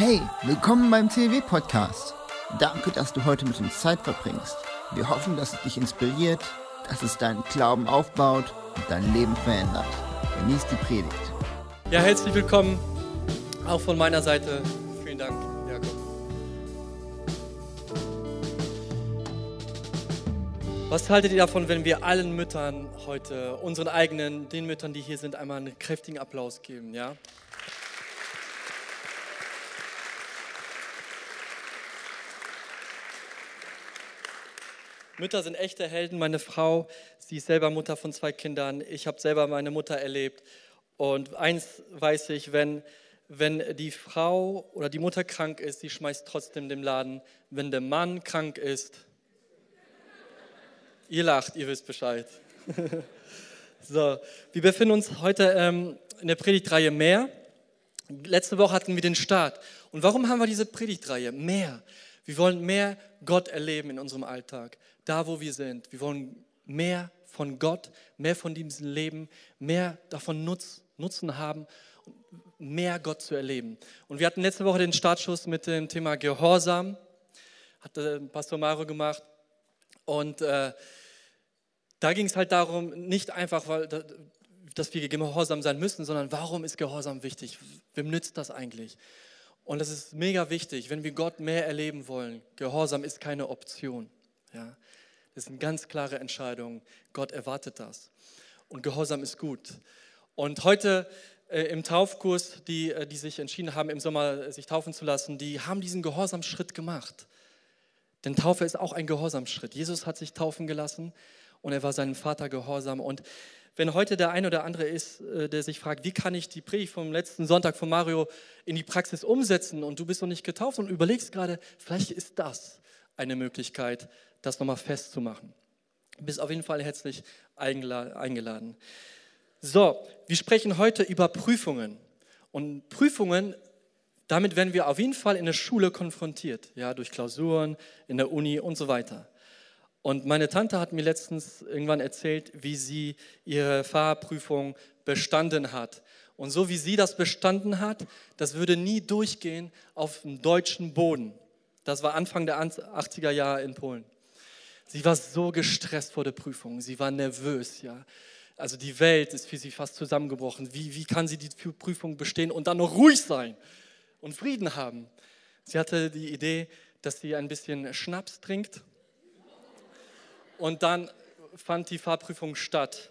Hey, willkommen beim CW Podcast. Danke, dass du heute mit uns Zeit verbringst. Wir hoffen, dass es dich inspiriert, dass es deinen Glauben aufbaut und dein Leben verändert. Genieß die Predigt. Ja, herzlich willkommen auch von meiner Seite. Vielen Dank, Jakob. Was haltet ihr davon, wenn wir allen Müttern heute, unseren eigenen, den Müttern, die hier sind, einmal einen kräftigen Applaus geben, ja? Mütter sind echte Helden. Meine Frau, sie ist selber Mutter von zwei Kindern. Ich habe selber meine Mutter erlebt. Und eins weiß ich, wenn, wenn die Frau oder die Mutter krank ist, sie schmeißt trotzdem den Laden. Wenn der Mann krank ist, ihr lacht, ihr wisst Bescheid. so, wir befinden uns heute ähm, in der Predigtreihe Mehr. Letzte Woche hatten wir den Start. Und warum haben wir diese Predigtreihe? Mehr. Wir wollen mehr Gott erleben in unserem Alltag, da wo wir sind. Wir wollen mehr von Gott, mehr von diesem Leben, mehr davon Nutz, Nutzen haben, mehr Gott zu erleben. Und wir hatten letzte Woche den Startschuss mit dem Thema Gehorsam, hat Pastor Mario gemacht. Und äh, da ging es halt darum, nicht einfach, weil, dass wir gehorsam sein müssen, sondern warum ist Gehorsam wichtig? Wem nützt das eigentlich? Und das ist mega wichtig, wenn wir Gott mehr erleben wollen. Gehorsam ist keine Option. Ja? Das eine ganz klare Entscheidung. Gott erwartet das. Und Gehorsam ist gut. Und heute äh, im Taufkurs, die, äh, die sich entschieden haben, im Sommer äh, sich taufen zu lassen, die haben diesen Gehorsamschritt gemacht. Denn Taufe ist auch ein Gehorsamschritt. Jesus hat sich taufen gelassen und er war seinem Vater gehorsam. Und wenn heute der ein oder andere ist, äh, der sich fragt, wie kann ich die Predigt vom letzten Sonntag von Mario in die Praxis umsetzen und du bist noch nicht getauft und überlegst gerade, vielleicht ist das eine Möglichkeit, das nochmal festzumachen. Bist auf jeden Fall herzlich eingeladen. So, wir sprechen heute über Prüfungen. Und Prüfungen, damit werden wir auf jeden Fall in der Schule konfrontiert, ja, durch Klausuren, in der Uni und so weiter. Und meine Tante hat mir letztens irgendwann erzählt, wie sie ihre Fahrprüfung bestanden hat. Und so wie sie das bestanden hat, das würde nie durchgehen auf dem deutschen Boden. Das war Anfang der 80er Jahre in Polen. Sie war so gestresst vor der Prüfung, sie war nervös, ja. Also die Welt ist für sie fast zusammengebrochen. Wie, wie kann sie die Prüfung bestehen und dann noch ruhig sein und Frieden haben? Sie hatte die Idee, dass sie ein bisschen Schnaps trinkt und dann fand die Fahrprüfung statt.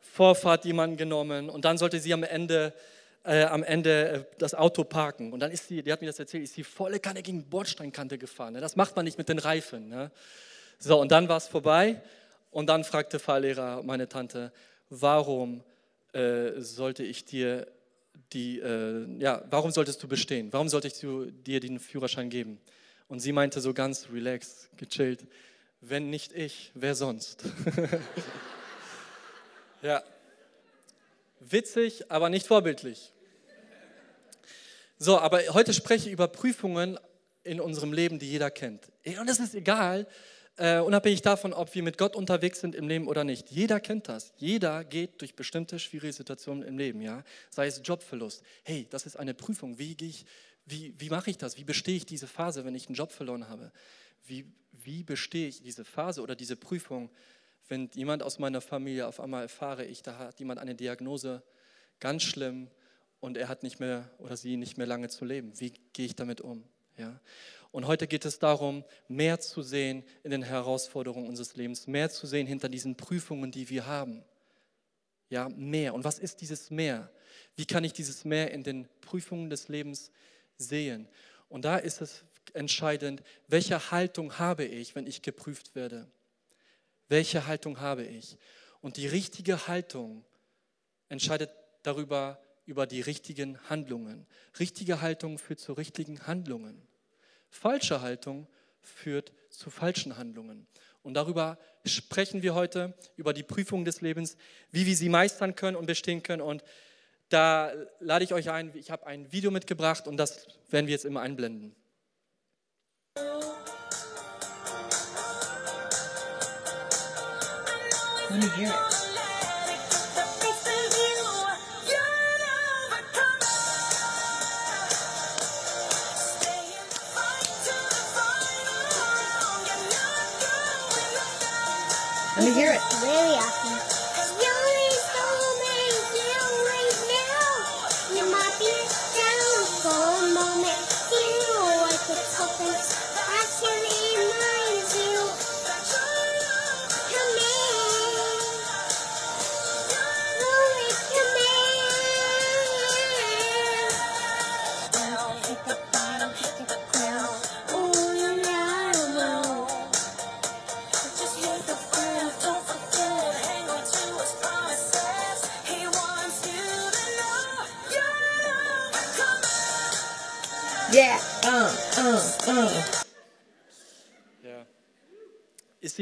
Vorfahrt jemanden genommen und dann sollte sie am Ende, äh, am Ende äh, das Auto parken. Und dann ist sie, die hat mir das erzählt, ist sie volle Kanne gegen Bordsteinkante gefahren. Ne? Das macht man nicht mit den Reifen. Ne? So, und dann war es vorbei und dann fragte Fahrlehrer meine Tante, warum äh, sollte ich dir die, äh, ja, warum solltest du bestehen? Warum sollte ich dir den Führerschein geben? Und sie meinte so ganz relaxed, gechillt, wenn nicht ich, wer sonst? ja, witzig, aber nicht vorbildlich. So, aber heute spreche ich über Prüfungen in unserem Leben, die jeder kennt. Und es ist egal, Uh, unabhängig davon, ob wir mit Gott unterwegs sind im Leben oder nicht. Jeder kennt das. Jeder geht durch bestimmte schwierige Situationen im Leben, ja. Sei es Jobverlust. Hey, das ist eine Prüfung. Wie, wie, wie mache ich das? Wie bestehe ich diese Phase, wenn ich einen Job verloren habe? wie, wie bestehe ich diese Phase oder diese Prüfung, wenn jemand aus meiner Familie auf einmal erfahre ich, da hat jemand eine Diagnose, ganz schlimm, und er hat nicht mehr oder sie nicht mehr lange zu leben. Wie gehe ich damit um? Ja? Und heute geht es darum, mehr zu sehen in den Herausforderungen unseres Lebens, mehr zu sehen hinter diesen Prüfungen, die wir haben. Ja, mehr. Und was ist dieses Mehr? Wie kann ich dieses Mehr in den Prüfungen des Lebens sehen? Und da ist es entscheidend, welche Haltung habe ich, wenn ich geprüft werde. Welche Haltung habe ich? Und die richtige Haltung entscheidet darüber, über die richtigen Handlungen. Richtige Haltung führt zu richtigen Handlungen. Falsche Haltung führt zu falschen Handlungen. Und darüber sprechen wir heute, über die Prüfung des Lebens, wie wir sie meistern können und bestehen können. Und da lade ich euch ein, ich habe ein Video mitgebracht und das werden wir jetzt immer einblenden. Let me hear it. Let me hear it. Very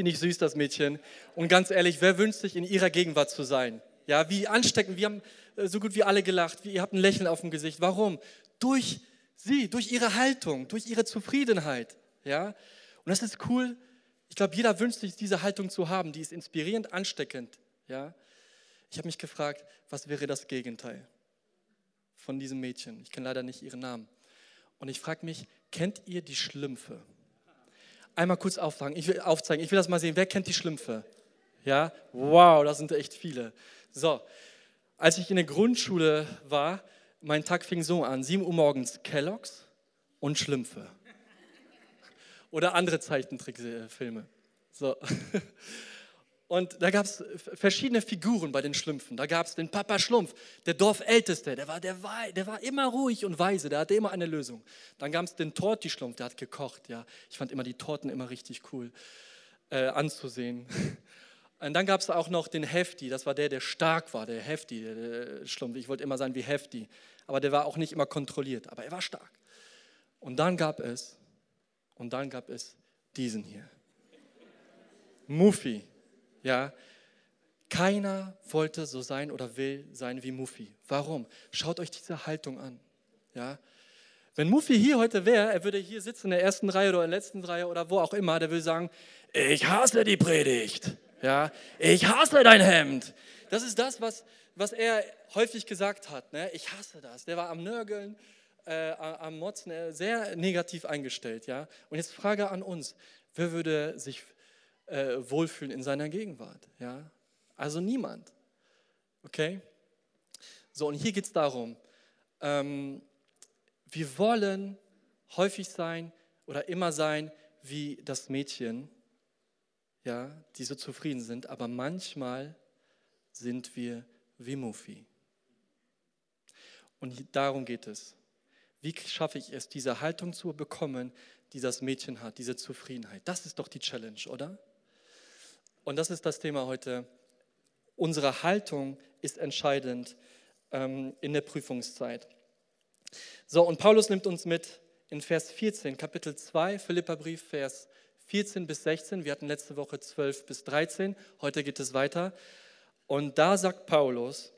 nicht süß, das Mädchen? Und ganz ehrlich, wer wünscht sich in ihrer Gegenwart zu sein? Ja, wie ansteckend. Wir haben äh, so gut wie alle gelacht. Ihr habt ein Lächeln auf dem Gesicht. Warum? Durch sie, durch ihre Haltung, durch ihre Zufriedenheit. Ja, und das ist cool. Ich glaube, jeder wünscht sich diese Haltung zu haben. Die ist inspirierend, ansteckend. Ja, ich habe mich gefragt, was wäre das Gegenteil von diesem Mädchen? Ich kenne leider nicht ihren Namen. Und ich frage mich, kennt ihr die Schlümpfe? Einmal kurz aufzeigen. Ich will aufzeigen. Ich will das mal sehen. Wer kennt die Schlümpfe? Ja? Wow, das sind echt viele. So, als ich in der Grundschule war, mein Tag fing so an: 7 Uhr morgens Kelloggs und Schlümpfe. Oder andere Zeichentrickfilme. So. Und da gab es verschiedene Figuren bei den Schlümpfen. Da gab es den Papa Schlumpf, der Dorfälteste, der war, der, war, der war immer ruhig und weise, der hatte immer eine Lösung. Dann gab es den Torti Schlumpf, der hat gekocht. Ja. Ich fand immer die Torten immer richtig cool äh, anzusehen. Und dann gab es auch noch den Hefti, das war der, der stark war, der Hefti, der, der Schlumpf. Ich wollte immer sein wie Hefti, aber der war auch nicht immer kontrolliert, aber er war stark. Und dann gab es, und dann gab es diesen hier. Muffy, ja. Keiner wollte so sein oder will sein wie Muffy. Warum? Schaut euch diese Haltung an, ja. Wenn Muffy hier heute wäre, er würde hier sitzen in der ersten Reihe oder in der letzten Reihe oder wo auch immer, der würde sagen, ich hasse die Predigt. Ja, ich hasse dein Hemd. Das ist das, was, was er häufig gesagt hat. Ne? Ich hasse das. Der war am Nörgeln, äh, am Motzen, äh, sehr negativ eingestellt. Ja? Und jetzt Frage an uns, wer würde sich äh, wohlfühlen in seiner Gegenwart? Ja? Also niemand. Okay? So, und hier geht es darum, ähm, wir wollen häufig sein oder immer sein wie das Mädchen, ja, die so zufrieden sind, aber manchmal sind wir wie Mufi. Und darum geht es. Wie schaffe ich es, diese Haltung zu bekommen, die das Mädchen hat, diese Zufriedenheit? Das ist doch die Challenge, oder? Und das ist das Thema heute. Unsere Haltung ist entscheidend ähm, in der Prüfungszeit. So, und Paulus nimmt uns mit in Vers 14, Kapitel 2, Philipperbrief, Vers 14 bis 16. Wir hatten letzte Woche 12 bis 13. Heute geht es weiter. Und da sagt Paulus,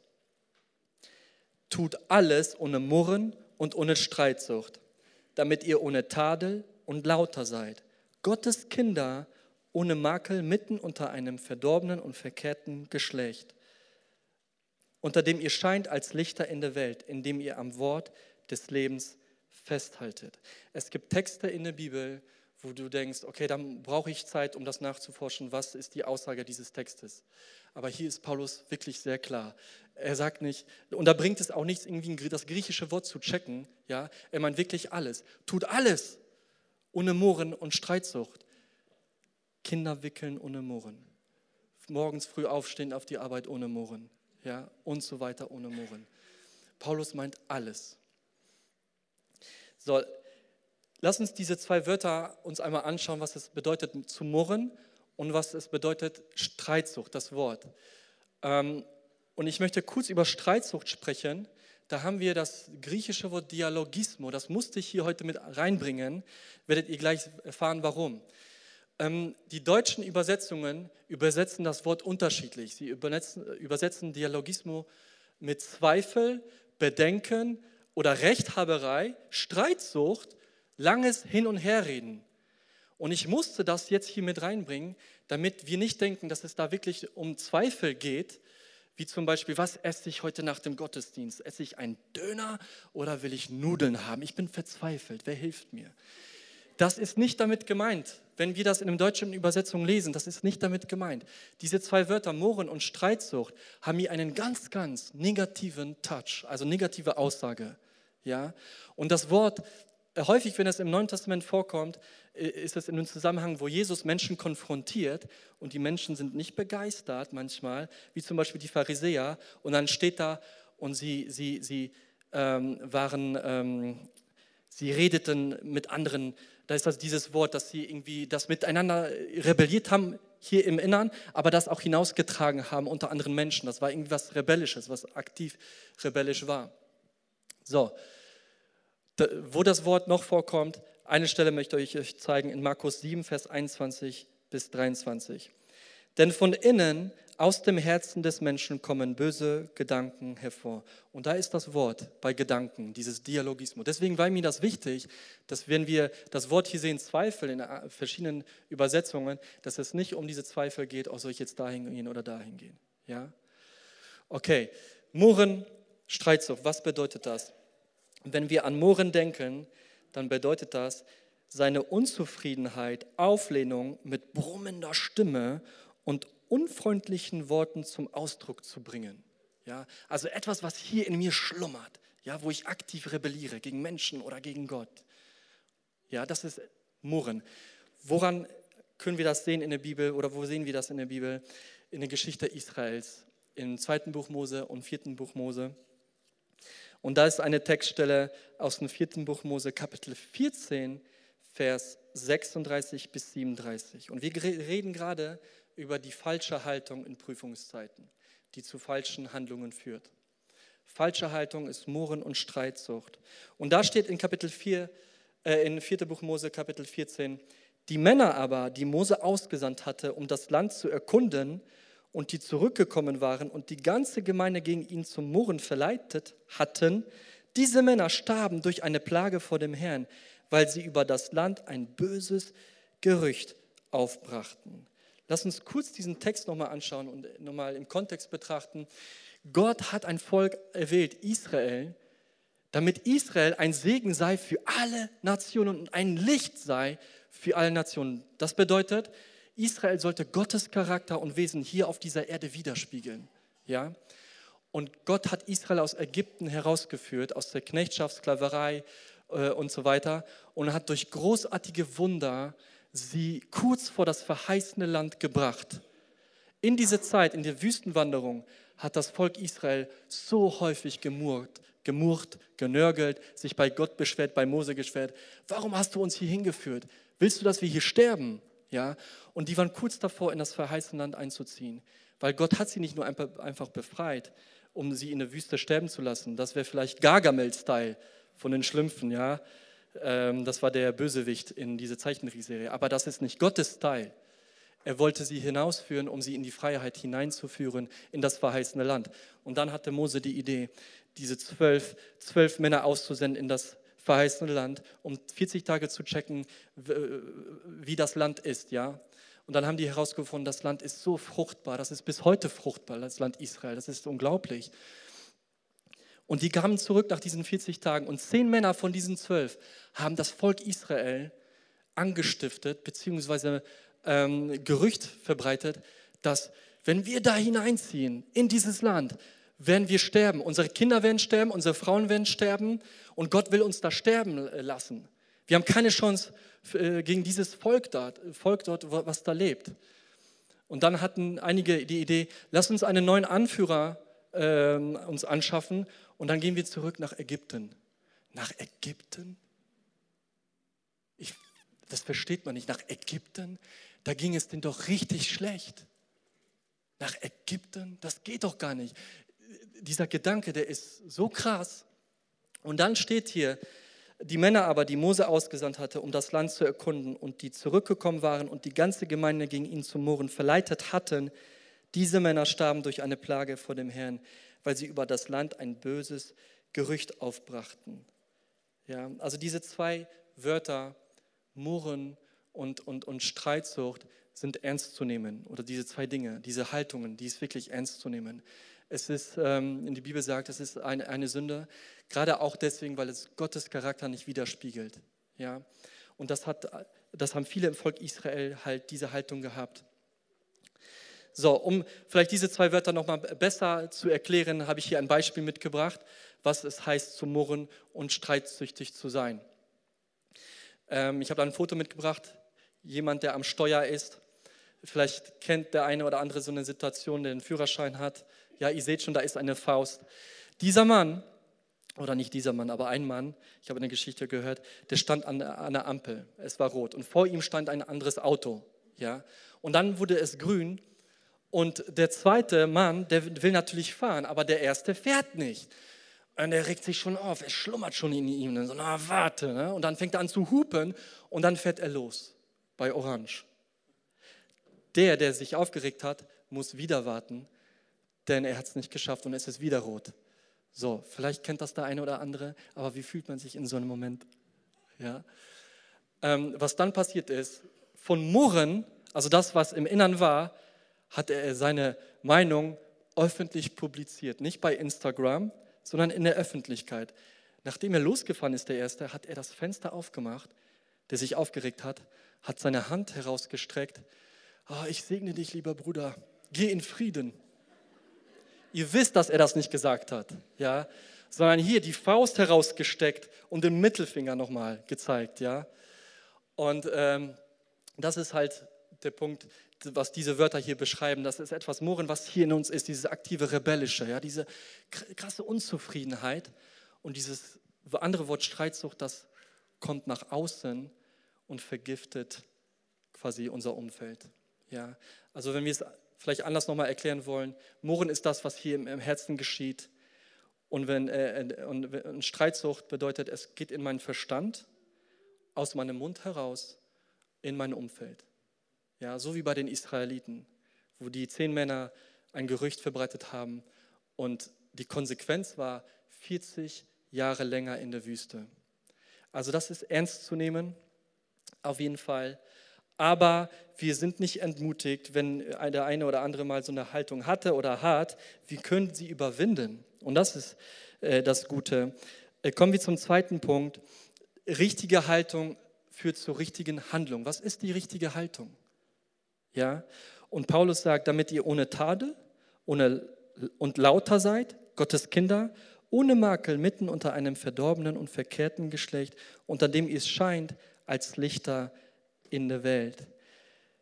tut alles ohne Murren und ohne Streitsucht, damit ihr ohne Tadel und lauter seid. Gottes Kinder ohne Makel mitten unter einem verdorbenen und verkehrten Geschlecht, unter dem ihr scheint als Lichter in der Welt, indem ihr am Wort des Lebens festhaltet. Es gibt Texte in der Bibel, wo du denkst, okay, dann brauche ich Zeit, um das nachzuforschen, was ist die Aussage dieses Textes. Aber hier ist Paulus wirklich sehr klar. Er sagt nicht, und da bringt es auch nichts, irgendwie das griechische Wort zu checken. Ja? Er meint wirklich alles. Tut alles ohne Murren und Streitsucht. Kinder wickeln ohne Murren. Morgens früh aufstehen auf die Arbeit ohne Murren. Ja? Und so weiter ohne Murren. Paulus meint alles. So, lass uns diese zwei Wörter uns einmal anschauen, was es bedeutet zu murren und was es bedeutet Streitsucht, das Wort. Ähm, und ich möchte kurz über Streitsucht sprechen. Da haben wir das griechische Wort Dialogismo, das musste ich hier heute mit reinbringen, werdet ihr gleich erfahren, warum. Ähm, die deutschen Übersetzungen übersetzen das Wort unterschiedlich. Sie übersetzen, übersetzen Dialogismo mit Zweifel, Bedenken oder Rechthaberei, Streitsucht, langes Hin- und Herreden. Und ich musste das jetzt hier mit reinbringen, damit wir nicht denken, dass es da wirklich um Zweifel geht, wie zum Beispiel, was esse ich heute nach dem Gottesdienst? Esse ich einen Döner oder will ich Nudeln haben? Ich bin verzweifelt, wer hilft mir? Das ist nicht damit gemeint. Wenn wir das in der deutschen Übersetzung lesen, das ist nicht damit gemeint. Diese zwei Wörter, Murren und Streitsucht, haben hier einen ganz, ganz negativen Touch, also negative Aussage. Ja? Und das Wort, äh, häufig, wenn es im Neuen Testament vorkommt, äh, ist es in einem Zusammenhang, wo Jesus Menschen konfrontiert und die Menschen sind nicht begeistert manchmal, wie zum Beispiel die Pharisäer. Und dann steht da und sie, sie, sie ähm, waren, ähm, sie redeten mit anderen. Da ist also dieses Wort, dass sie irgendwie das miteinander rebelliert haben hier im Innern, aber das auch hinausgetragen haben unter anderen Menschen. Das war irgendwie was Rebellisches, was aktiv rebellisch war. So, da, wo das Wort noch vorkommt, eine Stelle möchte ich euch zeigen in Markus 7, Vers 21 bis 23. Denn von innen, aus dem Herzen des Menschen kommen böse Gedanken hervor. Und da ist das Wort bei Gedanken, dieses Dialogismus. Deswegen war mir das wichtig, dass wenn wir das Wort hier sehen, Zweifel in verschiedenen Übersetzungen, dass es nicht um diese Zweifel geht, oh, soll ich jetzt dahin gehen oder dahin gehen. Ja? Okay, Murren, Streitsucht, was bedeutet das? Wenn wir an Murren denken, dann bedeutet das, seine Unzufriedenheit, Auflehnung mit brummender Stimme und unfreundlichen Worten zum Ausdruck zu bringen. Ja, also etwas, was hier in mir schlummert, ja, wo ich aktiv rebelliere gegen Menschen oder gegen Gott. Ja, das ist Murren. Woran können wir das sehen in der Bibel oder wo sehen wir das in der Bibel? In der Geschichte Israels, im zweiten Buch Mose und vierten Buch Mose. Und da ist eine Textstelle aus dem vierten Buch Mose, Kapitel 14, Vers 36 bis 37. Und wir reden gerade über die falsche Haltung in Prüfungszeiten, die zu falschen Handlungen führt. Falsche Haltung ist Murren und Streitsucht. Und da steht in Kapitel 4, äh, in 4. Buch Mose, Kapitel 14, die Männer aber, die Mose ausgesandt hatte, um das Land zu erkunden, und die zurückgekommen waren und die ganze Gemeinde gegen ihn zum Murren verleitet hatten, diese Männer starben durch eine Plage vor dem Herrn, weil sie über das Land ein böses Gerücht aufbrachten. Lass uns kurz diesen Text nochmal anschauen und nochmal im Kontext betrachten. Gott hat ein Volk erwählt, Israel, damit Israel ein Segen sei für alle Nationen und ein Licht sei für alle Nationen. Das bedeutet, Israel sollte Gottes Charakter und Wesen hier auf dieser Erde widerspiegeln. Ja? Und Gott hat Israel aus Ägypten herausgeführt, aus der Knechtschaft, Sklaverei äh, und so weiter, und hat durch großartige Wunder sie kurz vor das verheißene Land gebracht. In diese Zeit, in der Wüstenwanderung, hat das Volk Israel so häufig gemurrt, gemurrt, genörgelt, sich bei Gott beschwert, bei Mose beschwert. Warum hast du uns hier hingeführt? Willst du, dass wir hier sterben? Ja? Und die waren kurz davor, in das verheißene Land einzuziehen. Weil Gott hat sie nicht nur einfach befreit, um sie in der Wüste sterben zu lassen. Das wäre vielleicht Gargamel-Style von den Schlümpfen, ja. Ähm, das war der Bösewicht in dieser Zeichentrickserie. Aber das ist nicht Gottes Style. Er wollte sie hinausführen, um sie in die Freiheit hineinzuführen, in das verheißene Land. Und dann hatte Mose die Idee, diese zwölf, zwölf Männer auszusenden in das verheißene Land, um 40 Tage zu checken, wie das Land ist, ja. Und dann haben die herausgefunden, das Land ist so fruchtbar, das ist bis heute fruchtbar, das Land Israel, das ist unglaublich. Und die kamen zurück nach diesen 40 Tagen und zehn Männer von diesen zwölf haben das Volk Israel angestiftet, beziehungsweise ähm, Gerücht verbreitet, dass wenn wir da hineinziehen in dieses Land, werden wir sterben. Unsere Kinder werden sterben, unsere Frauen werden sterben und Gott will uns da sterben äh, lassen. Wir haben keine Chance äh, gegen dieses Volk dort, Volk dort, was da lebt. Und dann hatten einige die Idee, lass uns einen neuen Anführer äh, uns anschaffen und dann gehen wir zurück nach Ägypten. Nach Ägypten? Ich, das versteht man nicht. Nach Ägypten? Da ging es denen doch richtig schlecht. Nach Ägypten? Das geht doch gar nicht dieser Gedanke, der ist so krass. Und dann steht hier, die Männer aber, die Mose ausgesandt hatte, um das Land zu erkunden und die zurückgekommen waren und die ganze Gemeinde gegen ihn zu murren verleitet hatten, diese Männer starben durch eine Plage vor dem Herrn, weil sie über das Land ein böses Gerücht aufbrachten. Ja, also diese zwei Wörter, Murren und, und, und Streitsucht, sind ernst zu nehmen. Oder diese zwei Dinge, diese Haltungen, die ist wirklich ernst zu nehmen. Es ist, ähm, die Bibel sagt, es ist eine, eine Sünde, gerade auch deswegen, weil es Gottes Charakter nicht widerspiegelt. Ja? Und das, hat, das haben viele im Volk Israel halt diese Haltung gehabt. So, um vielleicht diese zwei Wörter nochmal besser zu erklären, habe ich hier ein Beispiel mitgebracht, was es heißt zu murren und streitsüchtig zu sein. Ähm, ich habe da ein Foto mitgebracht, jemand, der am Steuer ist. Vielleicht kennt der eine oder andere so eine Situation, der einen Führerschein hat. Ja, ihr seht schon, da ist eine Faust. Dieser Mann, oder nicht dieser Mann, aber ein Mann, ich habe eine Geschichte gehört, der stand an, der Ampel. Es war rot und vor ihm stand ein anderes Auto. Ja, und dann wurde es grün und der zweite Mann, der will natürlich fahren, aber der erste fährt nicht. Und er regt sich schon auf, er schlummert schon in ihm. Und so, na warte. Ne? Und dann fängt er an zu hupen und dann fährt er los bei Orange. Der, der sich aufgeregt hat, muss wieder warten, denn er hat es nicht geschafft und es ist wieder rot. So, vielleicht kennt das der eine oder andere, aber wie fühlt man sich in so einem Moment? Ja? Ähm, was dann passiert ist, von Murren, also das, was im Innern war, hat er seine Meinung öffentlich publiziert. Nicht bei Instagram, sondern in der Öffentlichkeit. Nachdem er losgefahren ist, der Erste, hat er das Fenster aufgemacht, der sich aufgeregt hat, hat seine Hand herausgestreckt. Oh, ich segne dich, lieber Bruder, geh in Frieden. Ihr wisst, dass er das nicht gesagt hat, ja, sondern hier die Faust herausgesteckt und den Mittelfinger nochmal gezeigt, ja. Und ähm, das ist halt der Punkt, was diese Wörter hier beschreiben. Das ist etwas Mohren, was hier in uns ist, dieses aktive Rebellische, ja, diese krasse Unzufriedenheit und dieses andere Wort Streitsucht, das kommt nach außen und vergiftet quasi unser Umfeld. Ja, also wenn wir es vielleicht anders nochmal erklären wollen, Mohren ist das, was hier im, im Herzen geschieht. Und, wenn, äh, und, und Streitsucht bedeutet, es geht in meinen Verstand, aus meinem Mund heraus, in mein Umfeld. Ja, so wie bei den Israeliten, wo die zehn Männer ein Gerücht verbreitet haben und die Konsequenz war 40 Jahre länger in der Wüste. Also das ist ernst zu nehmen, auf jeden Fall. Aber wir sind nicht entmutigt, wenn der eine oder andere mal so eine Haltung hatte oder hat. Wir können sie überwinden. Und das ist äh, das Gute. Äh, kommen wir zum zweiten Punkt. Richtige Haltung führt zur richtigen Handlung. Was ist die richtige Haltung? Ja? Und Paulus sagt, damit ihr ohne Tadel ohne, und lauter seid, Gottes Kinder, ohne Makel mitten unter einem verdorbenen und verkehrten Geschlecht, unter dem ihr es scheint, als Lichter in der Welt.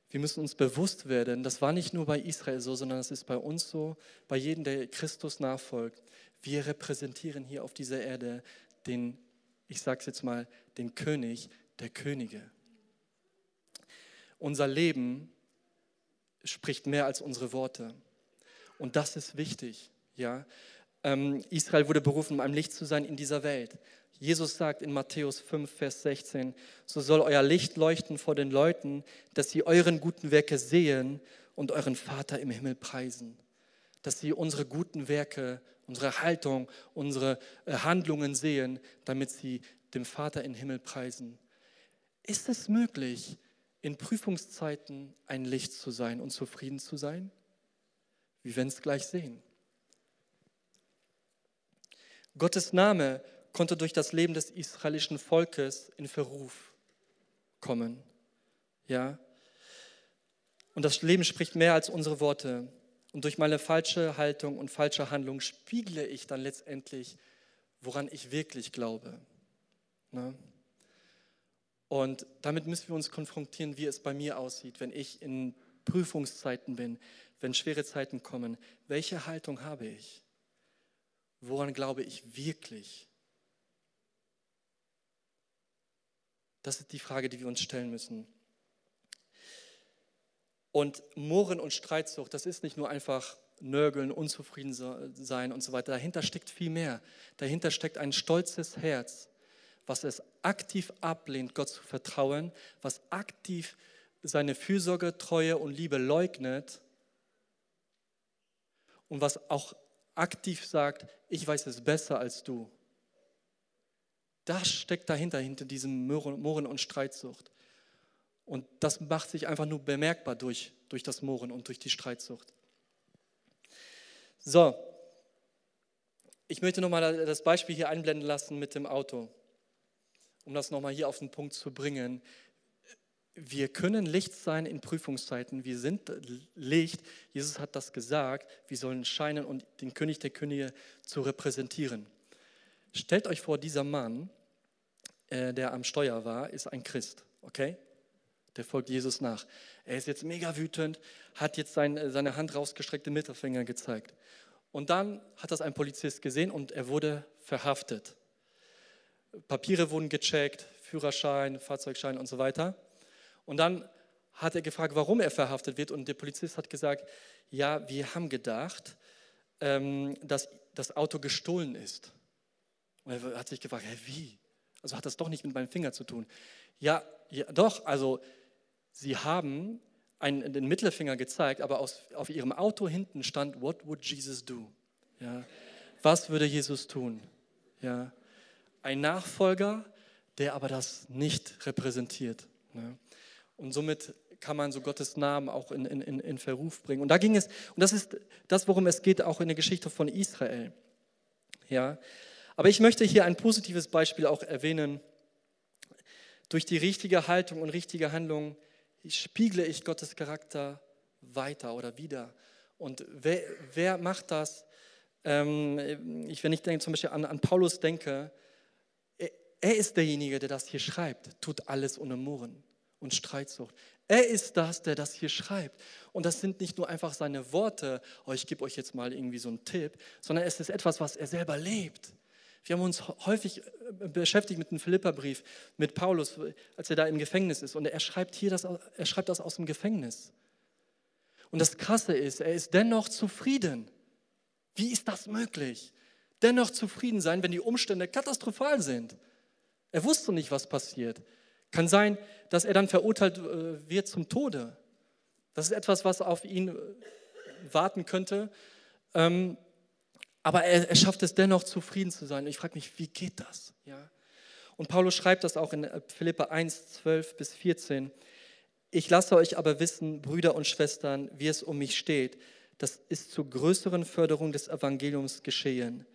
Wir müssen uns bewusst werden, das war nicht nur bei Israel so, sondern es ist bei uns so, bei jedem, der Christus nachfolgt. Wir repräsentieren hier auf dieser Erde den, ich sage es jetzt mal, den König der Könige. Unser Leben spricht mehr als unsere Worte. Und das ist wichtig. Ja? Ähm, Israel wurde berufen, um ein Licht zu sein in dieser Welt. Jesus sagt in Matthäus 5, Vers 16, so soll euer Licht leuchten vor den Leuten, dass sie euren guten Werke sehen und euren Vater im Himmel preisen. Dass sie unsere guten Werke, unsere Haltung, unsere äh, Handlungen sehen, damit sie dem Vater im Himmel preisen. Ist es möglich, in Prüfungszeiten ein Licht zu sein und zufrieden zu sein? Wir werden es gleich sehen. Gottes Name konnte durch das Leben des israelischen Volkes in Verruf kommen. Ja? Und das Leben spricht mehr als unsere Worte. Und durch meine falsche Haltung und falsche Handlung spiegle ich dann letztendlich, woran ich wirklich glaube. Ne? Und damit müssen wir uns konfrontieren, wie es bei mir aussieht, wenn ich in Prüfungszeiten bin, wenn schwere Zeiten kommen. Welche Haltung habe ich? Woran glaube ich wirklich? Das ist die Frage, die wir uns stellen müssen. Und Murren und Streitsucht, das ist nicht nur einfach Nörgeln, unzufrieden sein und so weiter. Dahinter steckt viel mehr. Dahinter steckt ein stolzes Herz, was es aktiv ablehnt, Gott zu vertrauen, was aktiv seine Fürsorge, Treue und Liebe leugnet und was auch aktiv sagt, ich weiß es besser als du. Das steckt dahinter, hinter diesem Murren und Streitsucht. Und das macht sich einfach nur bemerkbar durch, durch das Murren und durch die Streitsucht. So, ich möchte nochmal das Beispiel hier einblenden lassen mit dem Auto. Um das nochmal hier auf den Punkt zu bringen, wir können Licht sein in Prüfungszeiten. Wir sind Licht. Jesus hat das gesagt. Wir sollen scheinen und den König der Könige zu repräsentieren. Stellt euch vor, dieser Mann, äh, der am Steuer war, ist ein Christ. Okay? Der folgt Jesus nach. Er ist jetzt mega wütend, hat jetzt sein, seine Hand rausgestreckt, den Mittelfinger gezeigt. Und dann hat das ein Polizist gesehen und er wurde verhaftet. Papiere wurden gecheckt, Führerschein, Fahrzeugschein und so weiter. Und dann hat er gefragt, warum er verhaftet wird. Und der Polizist hat gesagt, ja, wir haben gedacht, ähm, dass das Auto gestohlen ist. Und er hat sich gefragt, hä, wie? Also hat das doch nicht mit meinem Finger zu tun. Ja, ja doch, also sie haben einen, den Mittelfinger gezeigt, aber aus, auf ihrem Auto hinten stand, what would Jesus do? Ja, was würde Jesus tun? Ja, ein Nachfolger, der aber das nicht repräsentiert. Ne? Und somit kann man so Gottes Namen auch in, in, in Verruf bringen. Und da ging es, und das ist das, worum es geht, auch in der Geschichte von Israel. Ja, aber ich möchte hier ein positives Beispiel auch erwähnen. Durch die richtige Haltung und richtige Handlung spiegle ich Gottes Charakter weiter oder wieder. Und wer, wer macht das? Ähm, ich, wenn ich denke, zum Beispiel an, an Paulus denke, er, ist derjenige, der das hier schreibt, tut alles ohne Murren und Streitsucht. Er ist das, der das hier schreibt. Und das sind nicht nur einfach seine Worte, oh, ich gebe euch jetzt mal irgendwie so einen Tipp, sondern es ist etwas, was er selber lebt. Wir haben uns häufig äh, beschäftigt mit dem Philipperbrief, mit Paulus, als er da im Gefängnis ist. Und er schreibt hier das, er schreibt das aus dem Gefängnis. Und das Krasse ist, er ist dennoch zufrieden. Wie ist das möglich? Dennoch zufrieden sein, wenn die Umstände katastrophal sind. Er wusste nicht, was passiert. Kann sein, dass er dann verurteilt äh, wird zum Tode. Das ist etwas, was auf ihn äh, warten könnte. Ähm, aber er, er, schafft es dennoch, zufrieden zu sein. Und ich frage mich, wie geht das? Ja? Und Paulus schreibt das auch in äh, Philippa 1, 12 bis 14. Ich lasse euch aber wissen, Brüder und Schwestern, wie es um mich steht. Das ist zur größeren Förderung des Evangeliums geschehen.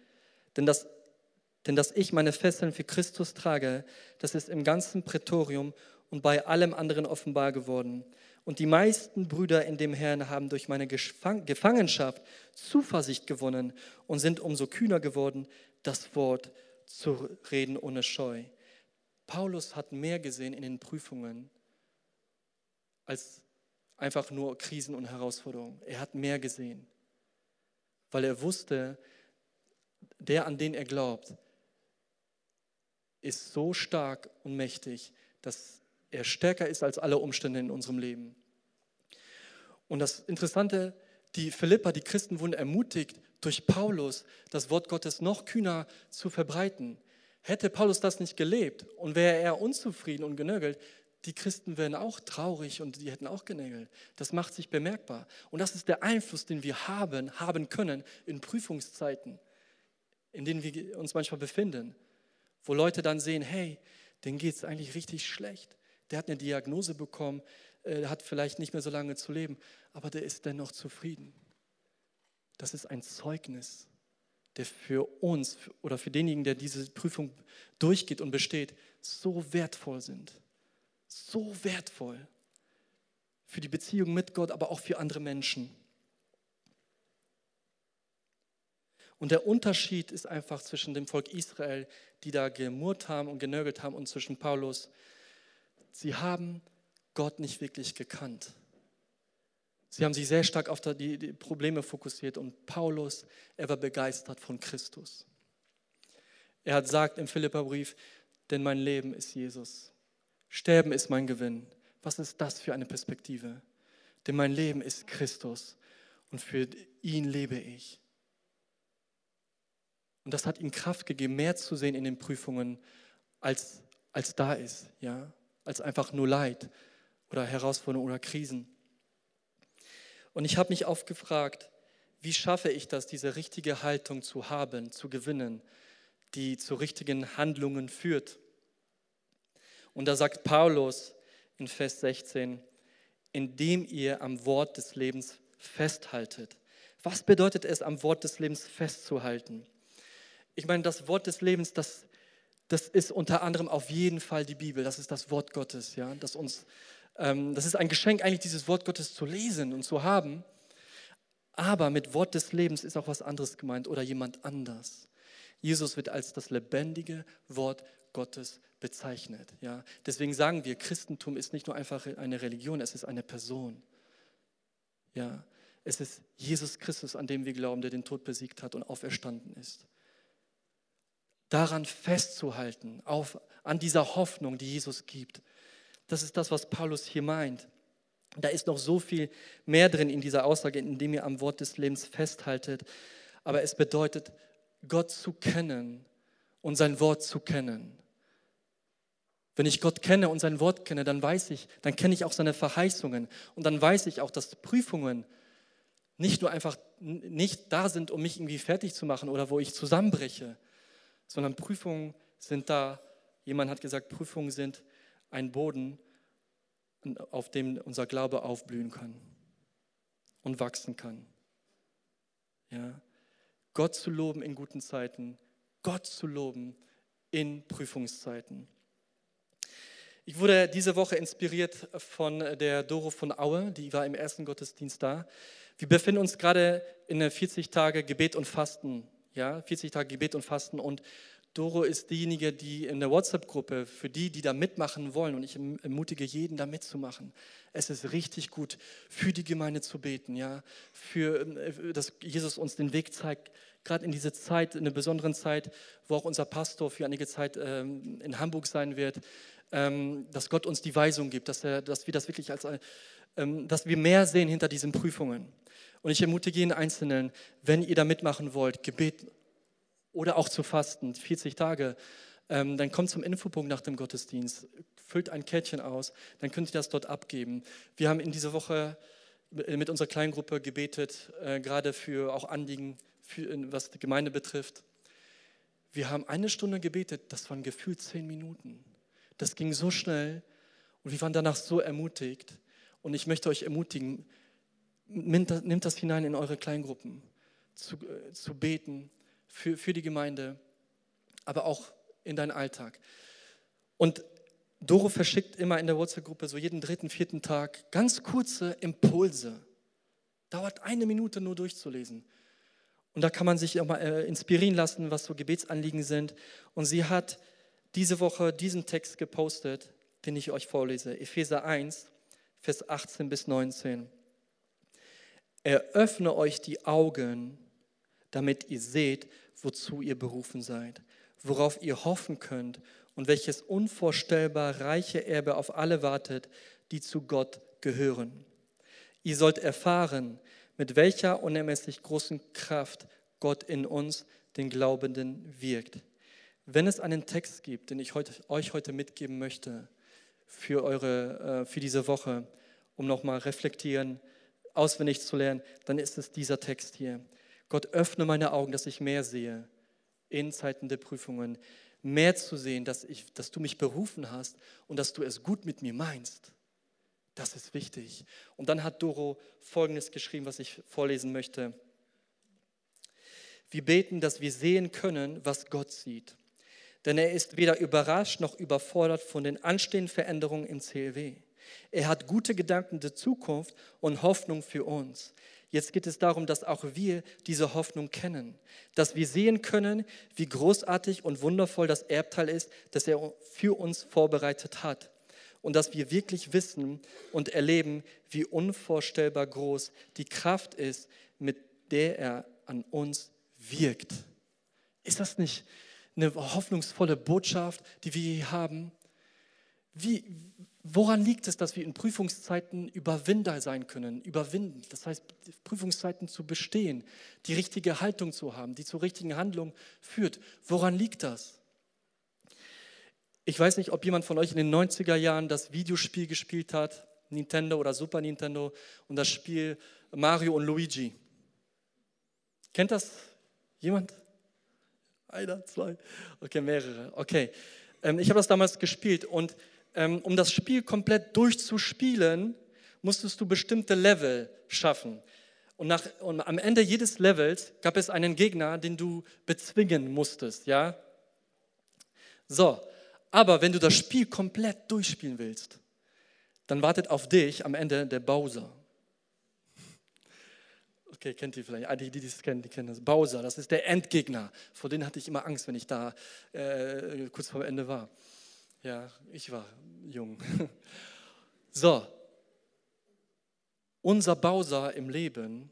Denn das denn dass ich meine Fesseln für Christus trage, das ist im ganzen Prätorium und bei allem anderen offenbar geworden. Und die meisten Brüder in dem Herrn haben durch meine Gefangenschaft Zuversicht gewonnen und sind umso kühner geworden, das Wort zu reden ohne Scheu. Paulus hat mehr gesehen in den Prüfungen als einfach nur Krisen und Herausforderungen. Er hat mehr gesehen, weil er wusste, der, an den er glaubt, ist so stark und mächtig, dass er stärker ist als alle Umstände in unserem Leben. Und das Interessante, die Philippa, die Christen wurden ermutigt durch Paulus, das Wort Gottes noch kühner zu verbreiten. Hätte Paulus das nicht gelebt und wäre er unzufrieden und genörgelt, die Christen wären auch traurig und die hätten auch genägelt. Das macht sich bemerkbar. Und das ist der Einfluss, den wir haben, haben können in Prüfungszeiten, in denen wir uns manchmal befinden wo Leute dann sehen, hey, denen geht es eigentlich richtig schlecht. Der hat eine Diagnose bekommen, äh, hat vielleicht nicht mehr so lange zu leben, aber der ist dennoch zufrieden. Das ist ein Zeugnis, der für uns oder für denjenigen, der diese Prüfung durchgeht und besteht, so wertvoll sind. So wertvoll. Für die Beziehung mit Gott, aber auch für andere Menschen. Und der Unterschied ist einfach zwischen dem Volk Israel, die da gemurrt haben und genörgelt haben, und zwischen Paulus. Sie haben Gott nicht wirklich gekannt. Sie haben sich sehr stark auf die, Probleme fokussiert und Paulus, er war begeistert von Christus. Er hat sagt im Philipperbrief, denn mein Leben ist Jesus. Sterben ist mein Gewinn. Was ist das für eine Perspektive? Denn mein Leben ist Christus und für ihn lebe ich. Und das hat ihm Kraft gegeben, mehr zu sehen in den Prüfungen, als, als da ist, ja, als einfach nur Leid oder Herausforderungen oder Krisen. Und ich habe mich oft gefragt, wie schaffe ich das, diese richtige Haltung zu haben, zu gewinnen, die zu richtigen Handlungen führt. Und da sagt Paulus in Vers 16, indem ihr am Wort des Lebens festhaltet. Was bedeutet es, am Wort des Lebens festzuhalten? Ich meine, das Wort des Lebens, das, das ist unter anderem auf jeden Fall die Bibel. Das ist das Wort Gottes, ja, das uns, ähm, das ist ein Geschenk eigentlich, dieses Wort Gottes zu lesen und zu haben. Aber mit Wort des Lebens ist auch was anderes gemeint oder jemand anders. Jesus wird als das lebendige Wort Gottes bezeichnet. Ja? Deswegen sagen wir, Christentum ist nicht nur einfach eine Religion, es ist eine Person. Ja? Es ist Jesus Christus, an dem wir glauben, der den Tod besiegt hat und auferstanden ist. Daran festzuhalten, auf, an dieser Hoffnung, die Jesus gibt. Das ist das, was Paulus hier meint. Da ist noch so viel mehr drin in dieser Aussage, indem ihr am Wort des Lebens festhaltet. Aber es bedeutet, Gott zu kennen und sein Wort zu kennen. Wenn ich Gott kenne und sein Wort kenne, dann weiß ich, dann kenne ich auch seine Verheißungen und dann weiß ich auch, dass Prüfungen nicht nur einfach nicht da sind, um mich irgendwie fertig zu machen oder wo ich zusammenbreche, sondern Prüfungen sind da. Jemand hat gesagt, Prüfungen sind ein Boden, auf dem unser Glaube aufblühen kann und wachsen kann. Ja. Gott zu loben in guten Zeiten, Gott zu loben in Prüfungszeiten. Ich wurde diese Woche inspiriert von der Doro von Aue, die war im ersten Gottesdienst da. Wir befinden uns gerade in der 40 Tage Gebet und Fasten, ja, 40 Tage Gebet und Fasten und Doro ist diejenige, die in der WhatsApp-Gruppe, für die, die da mitmachen wollen, und ich ermutige jeden, da mitzumachen. Es ist richtig gut, für die Gemeinde zu beten, ja, für, äh, dass Jesus uns den Weg zeigt, gerade in diese Zeit, in einer besonderen Zeit, wo auch unser Pastor für einige Zeit ähm, in Hamburg sein wird, ähm, dass Gott uns die Weisung gibt, dass, er, dass wir das wirklich als, ähm, dass wir mehr sehen hinter diesen Prüfungen. Und ich ermutige jeden Einzelnen, wenn ihr da mitmachen wollt, Gebet oder auch zu fasten, 40 Tage, ähm, dann kommt zum Infopunkt nach dem Gottesdienst, füllt ein Kärtchen aus, dann könnt ihr das dort abgeben. Wir haben in dieser Woche mit unserer Kleingruppe gebetet, äh, gerade für auch Anliegen, für, was die Gemeinde betrifft. Wir haben eine Stunde gebetet, das waren gefühlt zehn Minuten. Das ging so schnell und wir waren danach so ermutigt. Und ich möchte euch ermutigen, nimmt das hinein in eure Kleingruppen, zu, äh, zu beten, für, für die Gemeinde, aber auch in deinen Alltag. Und Doro verschickt immer in der WhatsApp-Gruppe so jeden dritten, vierten Tag ganz kurze Impulse. Dauert eine Minute nur durchzulesen. Und da kann man sich auch mal äh, inspirieren lassen, was so Gebetsanliegen sind. Und sie hat diese Woche diesen Text gepostet, den ich euch vorlese. Epheser 1, Vers 18 bis 19. Eröffne euch die Augen, damit ihr seht, wozu ihr berufen seid, worauf ihr hoffen könnt und welches unvorstellbar reiche Erbe auf alle wartet, die zu Gott gehören. Ihr sollt erfahren, mit welcher unermesslich großen Kraft Gott in uns, den Glaubenden, wirkt. Wenn es einen Text gibt, den ich heute, euch heute mitgeben möchte für, eure, äh, für diese Woche, um nochmal reflektieren, auswendig zu lernen, dann ist es dieser Text hier. Gott, öffne meine Augen, dass ich mehr sehe in Zeiten der Prüfungen. Mehr zu sehen, dass, ich, dass du mich berufen hast und dass du es gut mit mir meinst. Das ist wichtig. Und dann hat Doro Folgendes geschrieben, was ich vorlesen möchte. Wir beten, dass wir sehen können, was Gott sieht. Denn er ist weder überrascht noch überfordert von den anstehenden Veränderungen im CLW. Er hat gute Gedanken der Zukunft und Hoffnung für uns. Jetzt geht es darum, dass auch wir diese Hoffnung kennen, dass wir sehen können, wie großartig und wundervoll das Erbteil ist, das er für uns vorbereitet hat. Und dass wir wirklich wissen und erleben, wie unvorstellbar groß die Kraft ist, mit der er an uns wirkt. Ist das nicht eine hoffnungsvolle Botschaft, die wir hier haben? Wie, woran liegt es, dass wir in Prüfungszeiten Überwinder sein können? Überwinden, das heißt, Prüfungszeiten zu bestehen, die richtige Haltung zu haben, die zur richtigen Handlung führt. Woran liegt das? Ich weiß nicht, ob jemand von euch in den 90er Jahren das Videospiel gespielt hat, Nintendo oder Super Nintendo, und das Spiel Mario und Luigi. Kennt das jemand? Einer, zwei, okay, mehrere. Okay, ähm, ich habe das damals gespielt und um das Spiel komplett durchzuspielen, musstest du bestimmte Level schaffen. Und, nach, und am Ende jedes Levels gab es einen Gegner, den du bezwingen musstest, ja. So, aber wenn du das Spiel komplett durchspielen willst, dann wartet auf dich am Ende der Bowser. Okay, kennt ihr vielleicht? Ah, Die, die das kennen, die kennen das. Bowser, das ist der Endgegner. Vor denen hatte ich immer Angst, wenn ich da äh, kurz vor Ende war. Ja, ich war jung. So, unser Bowser im Leben,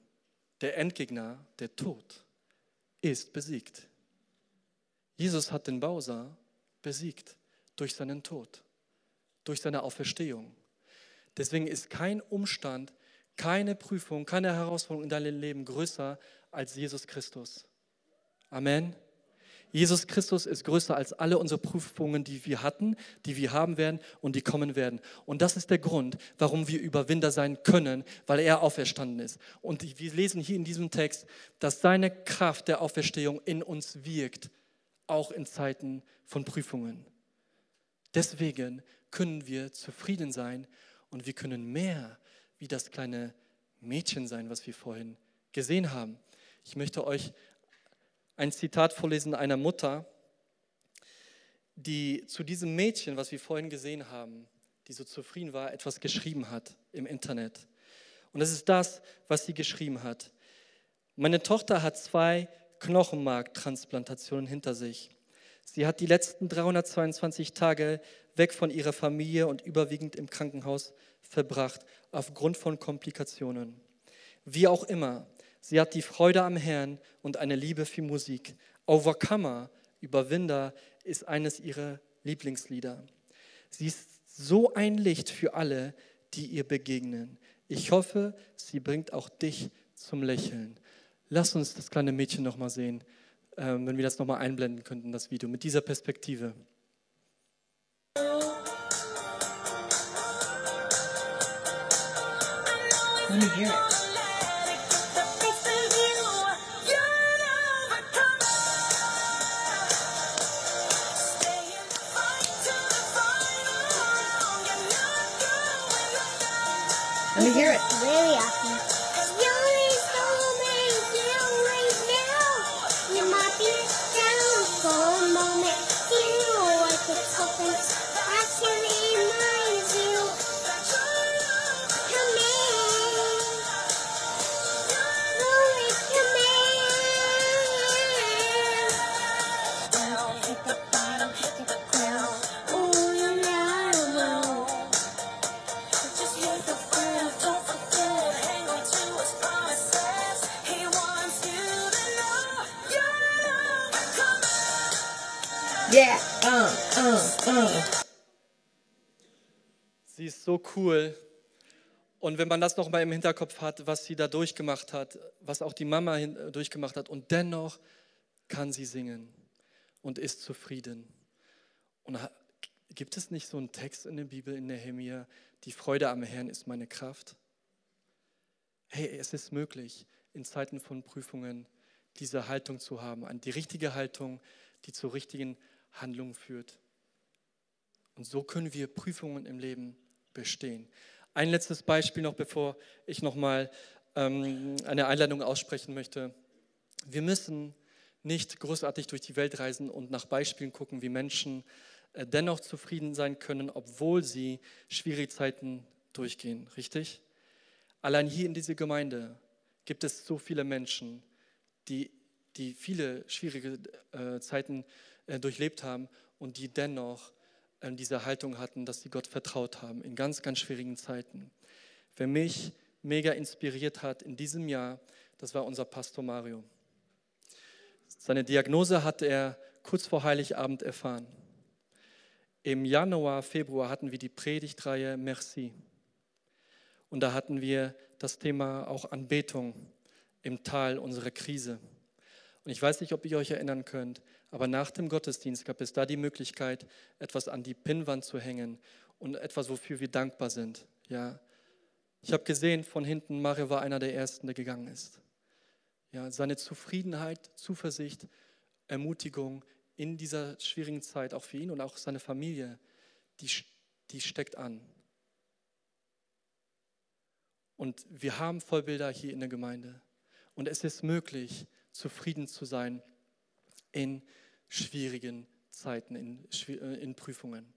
der Endgegner, der Tod, ist besiegt. Jesus hat den Bowser besiegt durch seinen Tod, durch seine Auferstehung. Deswegen ist kein Umstand, keine Prüfung, keine Herausforderung in deinem Leben größer als Jesus Christus. Amen. Jesus Christus ist größer als alle unsere Prüfungen, die wir hatten, die wir haben werden und die kommen werden. Und das ist der Grund, warum wir Überwinder sein können, weil er auferstanden ist. Und wir lesen hier in diesem Text, dass seine Kraft der Auferstehung in uns wirkt, auch in Zeiten von Prüfungen. Deswegen können wir zufrieden sein und wir können mehr wie das kleine Mädchen sein, was wir vorhin gesehen haben. Ich möchte euch ein Zitat vorlesen einer Mutter, die zu diesem Mädchen, was wir vorhin gesehen haben, die so zufrieden war, etwas geschrieben hat im Internet. Und das ist das, was sie geschrieben hat. Meine Tochter hat zwei Knochenmarktransplantationen hinter sich. Sie hat die letzten 322 Tage weg von ihrer Familie und überwiegend im Krankenhaus verbracht, aufgrund von Komplikationen. Wie auch immer, sie hat die Freude am Herrn und eine Liebe für Musik. Overcomer, Überwinder, ist eines ihrer Lieblingslieder. Sie ist so ein Licht für alle, die ihr begegnen. Ich hoffe, sie bringt auch dich zum Lächeln. Lass uns das kleine Mädchen noch mal sehen, ähm, wenn wir das noch mal einblenden könnten, das Video, mit dieser Perspektive. Let me hear it. Let me hear it. So cool. Und wenn man das noch mal im Hinterkopf hat, was sie da durchgemacht hat, was auch die Mama äh, durchgemacht hat, und dennoch kann sie singen und ist zufrieden. Und gibt es nicht so einen Text in der Bibel, in Nehemia, die Freude am Herrn ist meine Kraft? Hey, es ist möglich, in Zeiten von Prüfungen diese Haltung zu haben, die richtige Haltung, die zur richtigen Handlung führt. Und so können wir Prüfungen im Leben bestehen. Ein letztes Beispiel noch, bevor ich nochmal ähm, eine Einladung aussprechen möchte. Wir müssen nicht großartig durch die Welt reisen und nach Beispielen gucken, wie Menschen äh, dennoch zufrieden sein können, obwohl sie schwierige Zeiten durchgehen. Richtig? Allein hier in dieser Gemeinde gibt es so viele Menschen, die, die viele schwierige äh, Zeiten äh, durchlebt haben und die dennoch diese Haltung hatten, dass sie Gott vertraut haben in ganz, ganz schwierigen Zeiten. Wer mich mega inspiriert hat in diesem Jahr, das war unser Pastor Mario. Seine Diagnose hat er kurz vor Heiligabend erfahren. Im Januar, Februar hatten wir die Predigtreihe Merci. Und da hatten wir das Thema auch Anbetung im Tal unserer Krise. Und ich weiß nicht, ob ihr euch erinnern könnt, aber nach dem Gottesdienst gab es da die Möglichkeit, etwas an die Pinnwand zu hängen und etwas, wofür wir dankbar sind. Ja, ich habe gesehen von hinten, Mario war einer der ersten, der gegangen ist. Ja, seine Zufriedenheit, Zuversicht, Ermutigung in dieser schwierigen Zeit, auch für ihn und auch seine Familie, die, die steckt an. Und wir haben Vollbilder hier in der Gemeinde. Und es ist möglich, zufrieden zu sein in schwierigen Zeiten, in, äh, in Prüfungen.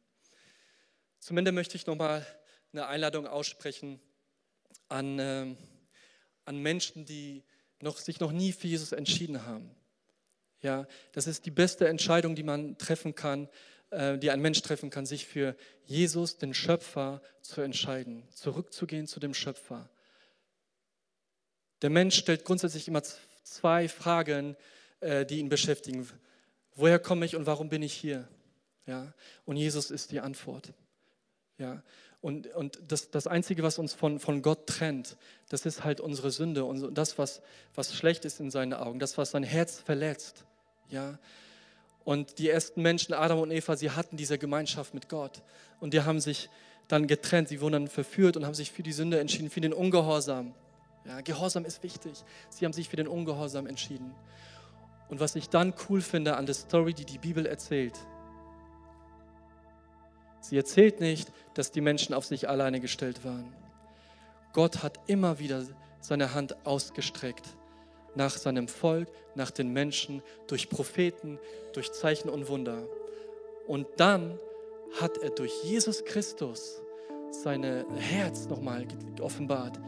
Zum Ende möchte ich nochmal eine Einladung aussprechen an, ähm, an Menschen, die noch, sich noch nie für Jesus entschieden haben. Ja, das ist die beste Entscheidung, die man treffen kann, äh, die ein Mensch treffen kann, sich für Jesus, den Schöpfer, zu entscheiden, zurückzugehen zu dem Schöpfer. Der Mensch stellt grundsätzlich immer zwei Fragen, äh, die ihn beschäftigen. Woher komme ich und warum bin ich hier? Ja, und Jesus ist die Antwort. Ja, und, und das, das Einzige, was uns von, von Gott trennt, das ist halt unsere Sünde und das, was, was schlecht ist in seinen Augen, das, was sein Herz verletzt. Ja, und die ersten Menschen, Adam und Eva, sie hatten diese Gemeinschaft mit Gott. Und die haben sich dann getrennt, sie wurden dann verführt und haben sich für die Sünde entschieden, für den Ungehorsam. Ja, Gehorsam ist wichtig. Sie haben sich für den Ungehorsam entschieden. Und was ich dann cool finde an der Story, die die Bibel erzählt, sie erzählt nicht, dass die Menschen auf sich alleine gestellt waren. Gott hat immer wieder seine Hand ausgestreckt nach seinem Volk, nach den Menschen, durch Propheten, durch Zeichen und Wunder. Und dann hat er durch Jesus Christus sein Herz nochmal offenbart.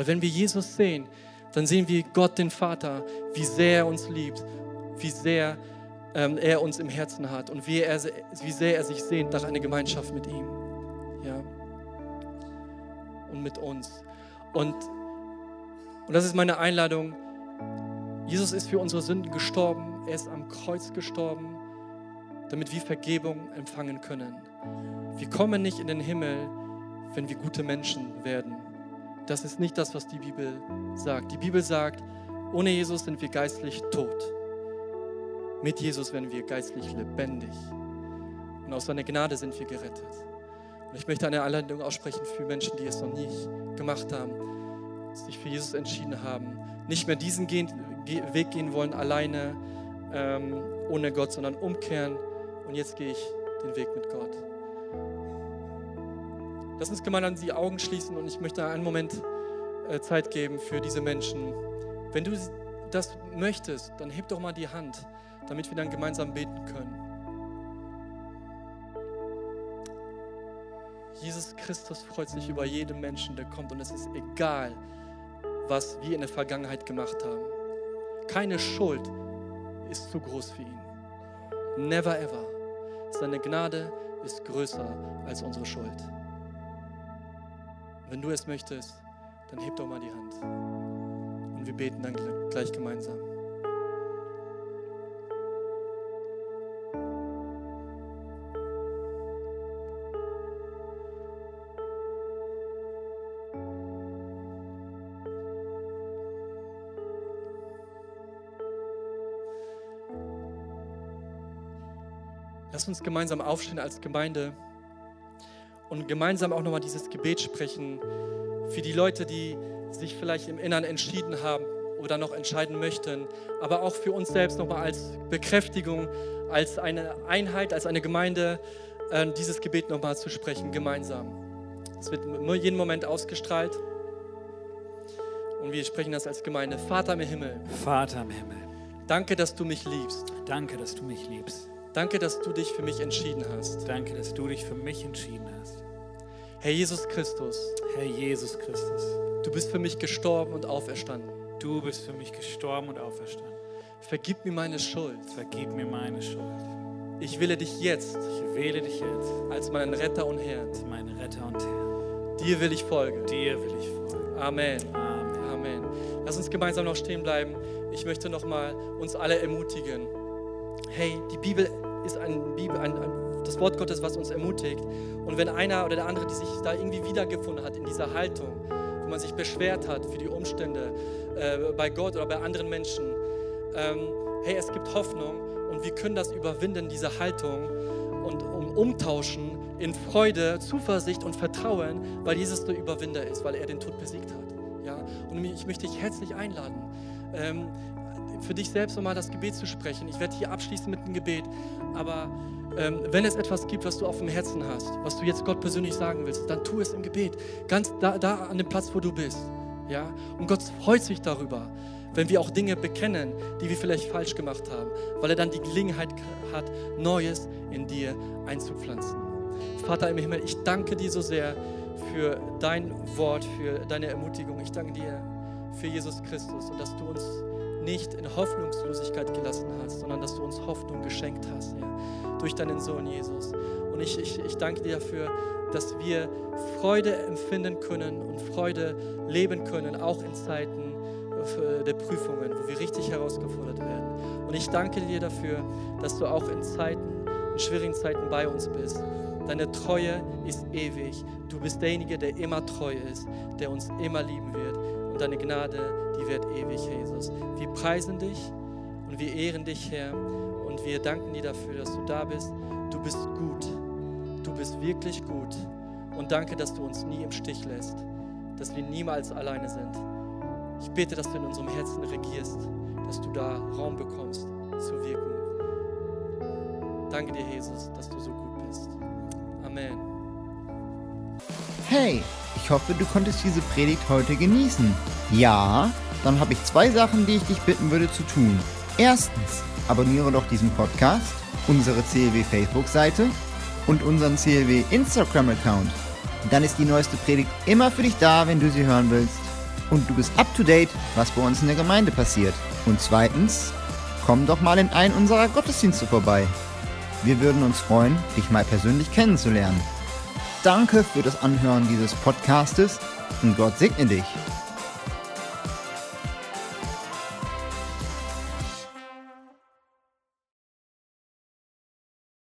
Weil wenn wir Jesus sehen, dann sehen wir Gott, den Vater, wie sehr er uns liebt, wie sehr ähm, er uns im Herzen hat und wie, er, wie sehr er sich sehnt nach einer Gemeinschaft mit ihm. Ja. Und mit uns. Und, und das ist meine Einladung. Jesus ist für unsere Sünden gestorben. Er ist am Kreuz gestorben, damit wir Vergebung empfangen können. Wir kommen nicht in den Himmel, wenn wir gute Menschen werden. Das ist nicht das, was die Bibel sagt. Die Bibel sagt, ohne Jesus sind wir geistlich tot. Mit Jesus werden wir geistlich lebendig. Und aus seiner Gnade sind wir gerettet. Und ich möchte eine Einladung aussprechen für Menschen, die es noch nicht gemacht haben, sich für Jesus entschieden haben, nicht mehr diesen Weg gehen wollen, alleine, ähm, ohne Gott, sondern umkehren. Und jetzt gehe ich den Weg mit Gott. Lass uns gemeinsam die Augen schließen und ich möchte einen Moment äh, Zeit geben für diese Menschen. Wenn du das möchtest, dann heb doch mal die Hand, damit wir dann gemeinsam beten können. Jesus Christus freut sich über jeden Menschen, der kommt und es ist egal, was wir in der Vergangenheit gemacht haben. Keine Schuld ist zu groß für ihn. Never ever. Seine Gnade ist größer als unsere Schuld. Wenn du es möchtest, dann heb doch mal die Hand. Und wir beten dann gleich gemeinsam. Lass uns gemeinsam aufstehen als Gemeinde und gemeinsam auch nochmal dieses Gebet sprechen für die Leute, die sich vielleicht im Innern entschieden haben oder noch entscheiden möchten, aber auch für uns selbst nochmal als Bekräftigung, als eine Einheit, als eine Gemeinde, äh, dieses Gebet nochmal zu sprechen, gemeinsam. Es wird jeden Moment ausgestrahlt und wir sprechen das als Gemeinde. Vater im Himmel, Vater im Himmel, danke, dass du mich liebst. danke, dass du mich liebst. Danke, dass du dich für mich entschieden hast. Danke, dass du dich für mich entschieden hast. Herr Jesus Christus, Herr Jesus Christus, du bist für mich gestorben und auferstanden. du bist für mich gestorben und auferstanden. Vergib mir meine Schuld. Vergib mir meine Schuld. Ich wähle dich jetzt Ich wähle dich jetzt als meinen Retter und Herrn. als meinen Retter und Herr. Dir will ich folgen. Dir will ich folgen. Amen. Amen. Amen. Lass uns gemeinsam noch stehen bleiben. Ich möchte noch mal uns alle ermutigen. Hey, die Bibel ist ein, Bibel, ein, ein, das Wort Gottes, was uns ermutigt. Und wenn einer oder der andere, die sich da irgendwie wiedergefunden hat in dieser Haltung, wo man sich beschwert hat für die Umstände äh, bei Gott oder bei anderen Menschen, ähm, hey, es gibt Hoffnung und wir können das überwinden, diese Haltung und um, umtauschen in Freude, Zuversicht und Vertrauen, weil Jesus der Überwinder ist, weil er den Tod besiegt hat. Ja? Und ich möchte dich herzlich einladen, ähm, für dich selbst nochmal das Gebet zu sprechen. Ich werde hier abschließen mit einem Gebet, aber ähm, wenn es etwas gibt, was du auf dem Herzen hast, was du jetzt Gott persönlich sagen willst, dann tu es im Gebet, ganz da, da an dem Platz, wo du bist. Ja? Und Gott freut sich darüber, wenn wir auch Dinge bekennen, die wir vielleicht falsch gemacht haben, weil er dann die Gelegenheit hat, Neues in dir einzupflanzen. Vater im Himmel, ich danke dir so sehr für dein Wort, für deine Ermutigung. Ich danke dir für Jesus Christus und dass du uns nicht in Hoffnungslosigkeit gelassen hast, sondern dass du uns Hoffnung geschenkt hast, ja, durch deinen Sohn Jesus. Und ich, ich, ich danke dir dafür, dass wir Freude empfinden können und Freude leben können, auch in Zeiten äh, der Prüfungen, wo wir richtig herausgefordert werden. Und ich danke dir dafür, dass du auch in Zeiten, in schwierigen Zeiten bei uns bist. Deine Treue ist ewig. Du bist derjenige, der immer treu ist, der uns immer lieben wird. Deine Gnade, die wird ewig, Jesus. Wir preisen dich und wir ehren dich, Herr. Und wir danken dir dafür, dass du da bist. Du bist gut. Du bist wirklich gut. Und danke, dass du uns nie im Stich lässt, dass wir niemals alleine sind. Ich bete, dass du in unserem Herzen regierst, dass du da Raum bekommst zu wirken. Danke dir, Jesus, dass du so gut bist. Amen. Hey, ich hoffe, du konntest diese Predigt heute genießen. Ja, dann habe ich zwei Sachen, die ich dich bitten würde zu tun. Erstens, abonniere doch diesen Podcast, unsere CLW Facebook-Seite und unseren CLW Instagram-Account. Dann ist die neueste Predigt immer für dich da, wenn du sie hören willst. Und du bist up to date, was bei uns in der Gemeinde passiert. Und zweitens, komm doch mal in einen unserer Gottesdienste vorbei. Wir würden uns freuen, dich mal persönlich kennenzulernen. Danke für das Anhören dieses Podcastes und Gott segne dich.